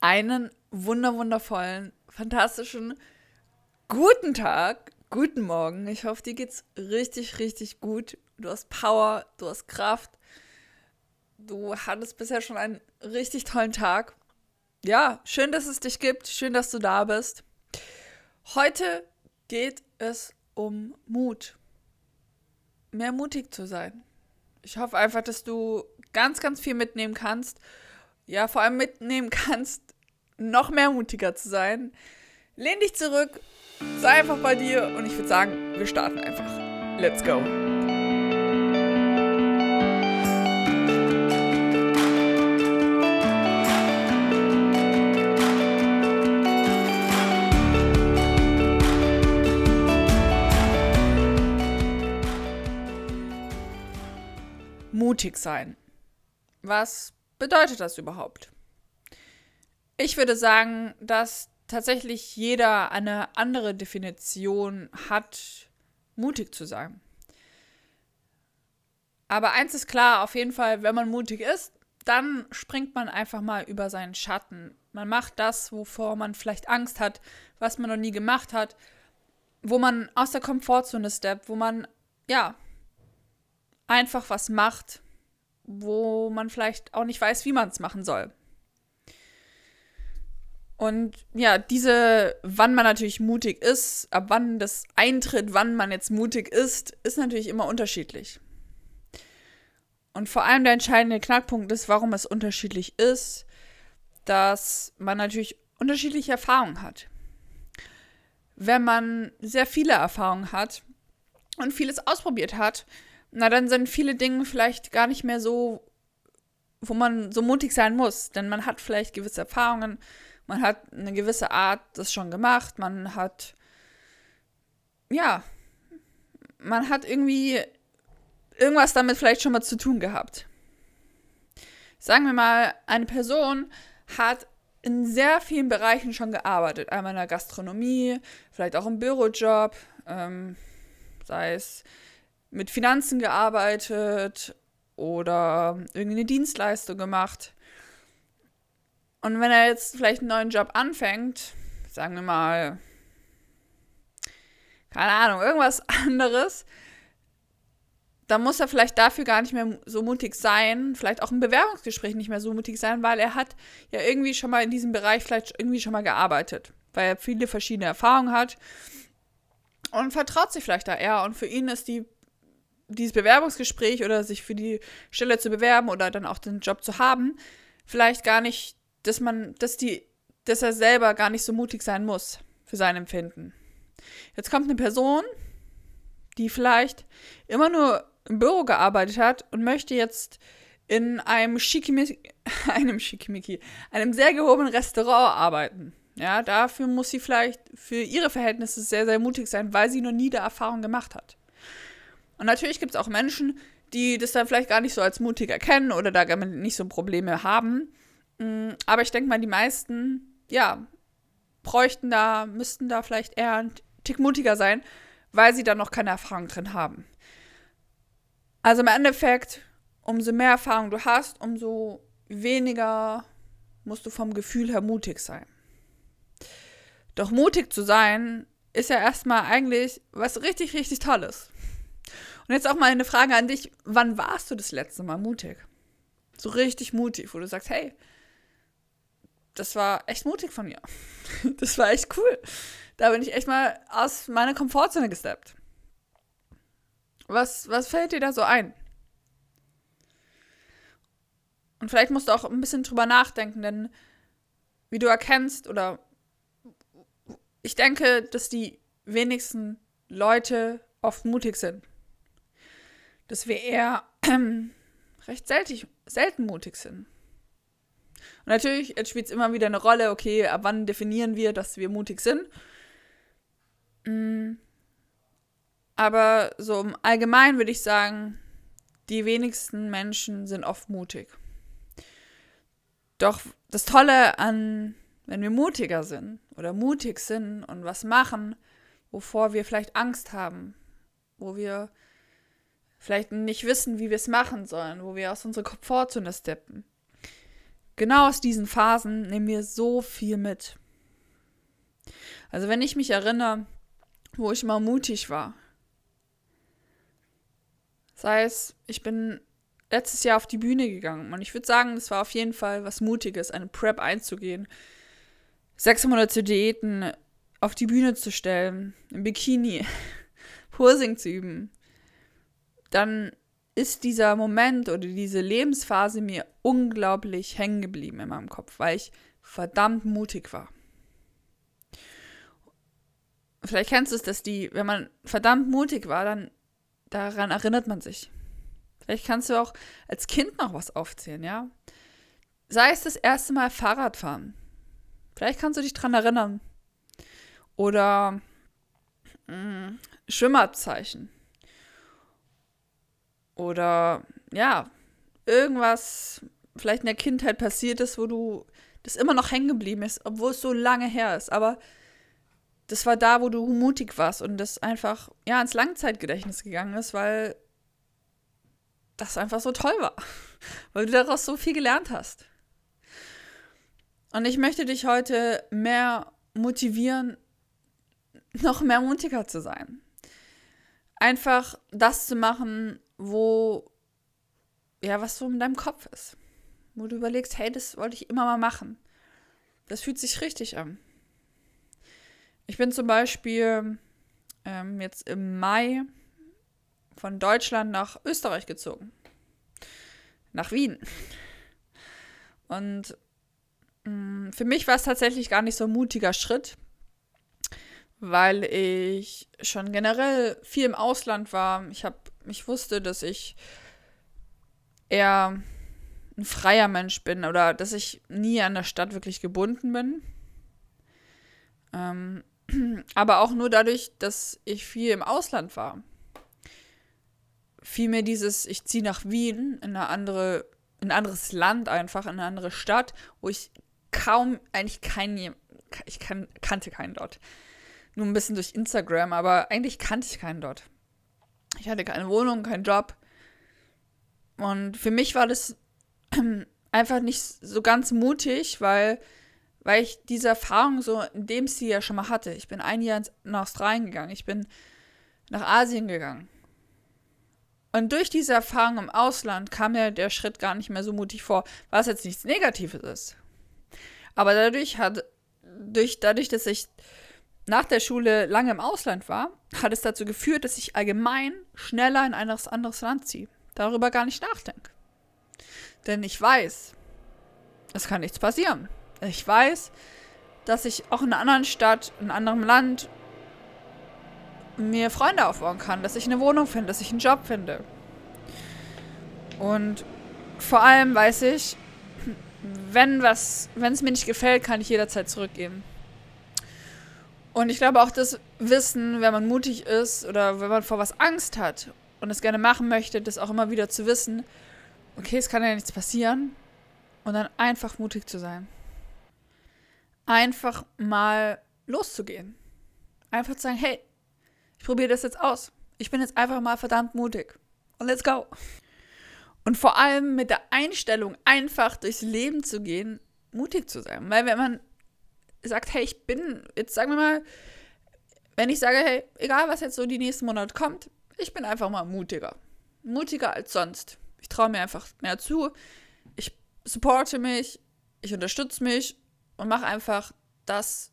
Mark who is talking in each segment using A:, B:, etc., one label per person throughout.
A: einen wunderwundervollen, fantastischen, guten Tag, guten Morgen. Ich hoffe, dir geht's richtig, richtig gut. Du hast Power, du hast Kraft. Du hattest bisher schon einen richtig tollen Tag. Ja, schön, dass es dich gibt. Schön, dass du da bist. Heute geht es um Mut. Mehr mutig zu sein. Ich hoffe einfach, dass du ganz, ganz viel mitnehmen kannst. Ja, vor allem mitnehmen kannst, noch mehr mutiger zu sein. Lehn dich zurück, sei einfach bei dir und ich würde sagen, wir starten einfach. Let's go. Mutig sein. Was bedeutet das überhaupt? Ich würde sagen, dass tatsächlich jeder eine andere Definition hat, mutig zu sein. Aber eins ist klar, auf jeden Fall, wenn man mutig ist, dann springt man einfach mal über seinen Schatten. Man macht das, wovor man vielleicht Angst hat, was man noch nie gemacht hat, wo man aus der Komfortzone steppt, wo man, ja, einfach was macht, wo man vielleicht auch nicht weiß, wie man es machen soll. Und ja, diese, wann man natürlich mutig ist, ab wann das eintritt, wann man jetzt mutig ist, ist natürlich immer unterschiedlich. Und vor allem der entscheidende Knackpunkt ist, warum es unterschiedlich ist, dass man natürlich unterschiedliche Erfahrungen hat. Wenn man sehr viele Erfahrungen hat und vieles ausprobiert hat, na dann sind viele Dinge vielleicht gar nicht mehr so, wo man so mutig sein muss. Denn man hat vielleicht gewisse Erfahrungen, man hat eine gewisse Art das schon gemacht, man hat, ja, man hat irgendwie irgendwas damit vielleicht schon mal zu tun gehabt. Sagen wir mal, eine Person hat in sehr vielen Bereichen schon gearbeitet. Einmal in der Gastronomie, vielleicht auch im Bürojob, ähm, sei es mit Finanzen gearbeitet oder irgendeine Dienstleistung gemacht. Und wenn er jetzt vielleicht einen neuen Job anfängt, sagen wir mal, keine Ahnung, irgendwas anderes, dann muss er vielleicht dafür gar nicht mehr so mutig sein, vielleicht auch im Bewerbungsgespräch nicht mehr so mutig sein, weil er hat ja irgendwie schon mal in diesem Bereich vielleicht irgendwie schon mal gearbeitet, weil er viele verschiedene Erfahrungen hat und vertraut sich vielleicht da eher. Und für ihn ist die, dieses Bewerbungsgespräch oder sich für die Stelle zu bewerben oder dann auch den Job zu haben, vielleicht gar nicht dass man, dass die, dass er selber gar nicht so mutig sein muss für sein Empfinden. Jetzt kommt eine Person, die vielleicht immer nur im Büro gearbeitet hat und möchte jetzt in einem Schickimicki, einem Schickimicki, einem sehr gehobenen Restaurant arbeiten. Ja, dafür muss sie vielleicht für ihre Verhältnisse sehr, sehr mutig sein, weil sie noch nie der Erfahrung gemacht hat. Und natürlich gibt es auch Menschen, die das dann vielleicht gar nicht so als mutig erkennen oder da nicht so Probleme haben. Mm, aber ich denke mal, die meisten, ja, bräuchten da, müssten da vielleicht eher ein Tick mutiger sein, weil sie da noch keine Erfahrung drin haben. Also im Endeffekt, umso mehr Erfahrung du hast, umso weniger musst du vom Gefühl her mutig sein. Doch mutig zu sein, ist ja erstmal eigentlich was richtig, richtig Tolles. Und jetzt auch mal eine Frage an dich: Wann warst du das letzte Mal mutig? So richtig mutig, wo du sagst, hey, das war echt mutig von mir. Das war echt cool. Da bin ich echt mal aus meiner Komfortzone gesteppt. Was, was fällt dir da so ein? Und vielleicht musst du auch ein bisschen drüber nachdenken, denn wie du erkennst, oder ich denke, dass die wenigsten Leute oft mutig sind. Dass wir eher recht selten, selten mutig sind. Und natürlich spielt es immer wieder eine Rolle, okay, ab wann definieren wir, dass wir mutig sind. Mm. Aber so im Allgemeinen würde ich sagen, die wenigsten Menschen sind oft mutig. Doch das Tolle an, wenn wir mutiger sind oder mutig sind und was machen, wovor wir vielleicht Angst haben, wo wir vielleicht nicht wissen, wie wir es machen sollen, wo wir aus unserer Komfortzone steppen, genau aus diesen Phasen nehmen wir so viel mit. Also wenn ich mich erinnere, wo ich mal mutig war, sei es, ich bin letztes Jahr auf die Bühne gegangen und ich würde sagen, das war auf jeden Fall was Mutiges, eine Prep einzugehen, sechs Monate Diäten auf die Bühne zu stellen, im Bikini, Posing zu üben, dann ist dieser Moment oder diese Lebensphase mir unglaublich hängen geblieben in meinem Kopf, weil ich verdammt mutig war. Vielleicht kennst du es, dass die, wenn man verdammt mutig war, dann daran erinnert man sich. Vielleicht kannst du auch als Kind noch was aufzählen, ja? Sei es das erste Mal Fahrrad fahren. Vielleicht kannst du dich daran erinnern. Oder mh, mm, Schwimmabzeichen. Oder ja, irgendwas vielleicht in der Kindheit passiert ist, wo du das immer noch hängen geblieben ist, obwohl es so lange her ist. Aber das war da, wo du mutig warst und das einfach ja ins Langzeitgedächtnis gegangen ist, weil das einfach so toll war, weil du daraus so viel gelernt hast. Und ich möchte dich heute mehr motivieren, noch mehr mutiger zu sein. Einfach das zu machen, wo, ja, was so in deinem Kopf ist. Wo du überlegst, hey, das wollte ich immer mal machen. Das fühlt sich richtig an. Ich bin zum Beispiel ähm, jetzt im Mai von Deutschland nach Österreich gezogen. Nach Wien. Und mh, mm, für mich war es tatsächlich gar nicht so ein mutiger Schritt, weil ich schon generell viel im Ausland war. Ich habe ich wusste, dass ich eher ein freier Mensch bin oder dass ich nie an der Stadt wirklich gebunden bin. Ähm, aber auch nur dadurch, dass ich viel im Ausland war. Vielmehr dieses, ich ziehe nach Wien, in eine andere, in ein anderes Land einfach, in eine andere Stadt, wo ich kaum, eigentlich keinen, ich kan, kannte keinen dort. Nur ein bisschen durch Instagram, aber eigentlich kannte ich keinen dort. Ich hatte keine Wohnung, keinen Job. Und für mich war das einfach nicht so ganz mutig, weil, weil ich diese Erfahrung so in dem Stil ja schon mal hatte. Ich bin ein Jahr nach Australien gegangen, ich bin nach Asien gegangen. Und durch diese Erfahrung im Ausland kam mir der Schritt gar nicht mehr so mutig vor, was jetzt nichts Negatives ist. Aber dadurch hat, durch, dadurch, dass ich nach der Schule lange im Ausland war, hat es dazu geführt, dass ich allgemein schneller in ein anderes Land ziehe. Darüber gar nicht nachdenke. Denn ich weiß, es kann nichts passieren. Ich weiß, dass ich auch in einer anderen Stadt, in einem anderen Land mir Freunde aufbauen kann, dass ich eine Wohnung finde, dass ich einen Job finde. Und vor allem weiß ich, wenn es mir nicht gefällt, kann ich jederzeit zurückgehen. Und ich glaube auch das Wissen, wenn man mutig ist oder wenn man vor was Angst hat und es gerne machen möchte, das auch immer wieder zu wissen, okay, es kann ja nichts passieren und dann einfach mutig zu sein. Einfach mal loszugehen. Einfach zu sagen, hey, ich probiere das jetzt aus. Ich bin jetzt einfach mal verdammt mutig. Und let's go. Und vor allem mit der Einstellung, einfach durchs Leben zu gehen, mutig zu sein. Weil wenn man sagt, hey, ich bin, jetzt sagen wir mal, wenn ich sage, hey, egal was jetzt so die nächsten Monate kommt, ich bin einfach mal mutiger. Mutiger als sonst. Ich traue mir einfach mehr zu. Ich supporte mich, ich unterstütze mich und mache einfach das,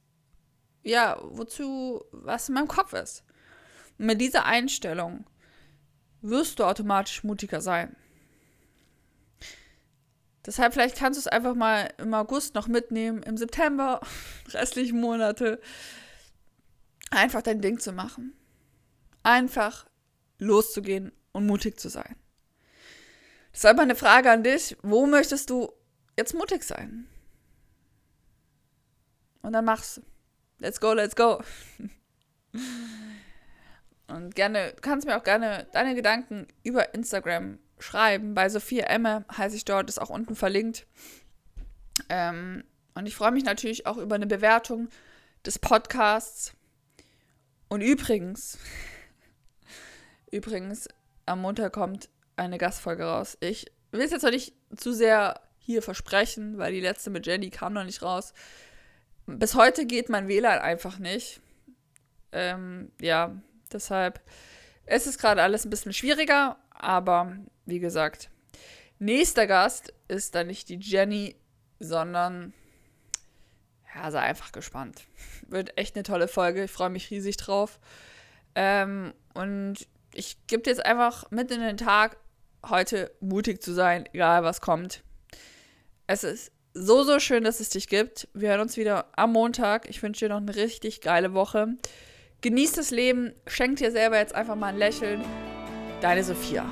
A: ja, wozu, was in meinem Kopf ist. Und mit dieser Einstellung wirst du automatisch mutiger sein. Deshalb vielleicht kannst du es einfach mal im August noch mitnehmen, im September, restlichen Monate, einfach dein Ding zu machen. Einfach loszugehen und mutig zu sein. Deshalb meine Frage an dich, wo möchtest du jetzt mutig sein? Und dann machst du. Let's go, let's go. Und gerne, du kannst mir auch gerne deine Gedanken über Instagram schreiben. Bei Sophia Emme heiße ich dort, ist auch unten verlinkt. Ähm, und ich freue mich natürlich auch über eine Bewertung des Podcasts. Und übrigens, übrigens, am Montag kommt eine Gastfolge raus. Ich will es jetzt noch nicht zu sehr hier versprechen, weil die letzte mit Jenny kam noch nicht raus. Bis heute geht mein WLAN einfach nicht. Ähm, ja, deshalb es ist gerade alles ein bisschen schwieriger, aber wie gesagt, nächster Gast ist dann nicht die Jenny, sondern ja, sei einfach gespannt. Wird echt eine tolle Folge. Ich freue mich riesig drauf. Ähm, und ich gebe jetzt einfach mit in den Tag, heute mutig zu sein, egal was kommt. Es ist so, so schön, dass es dich gibt. Wir hören uns wieder am Montag. Ich wünsche dir noch eine richtig geile Woche. Genieß das Leben, schenk dir selber jetzt einfach mal ein Lächeln. Deine Sophia.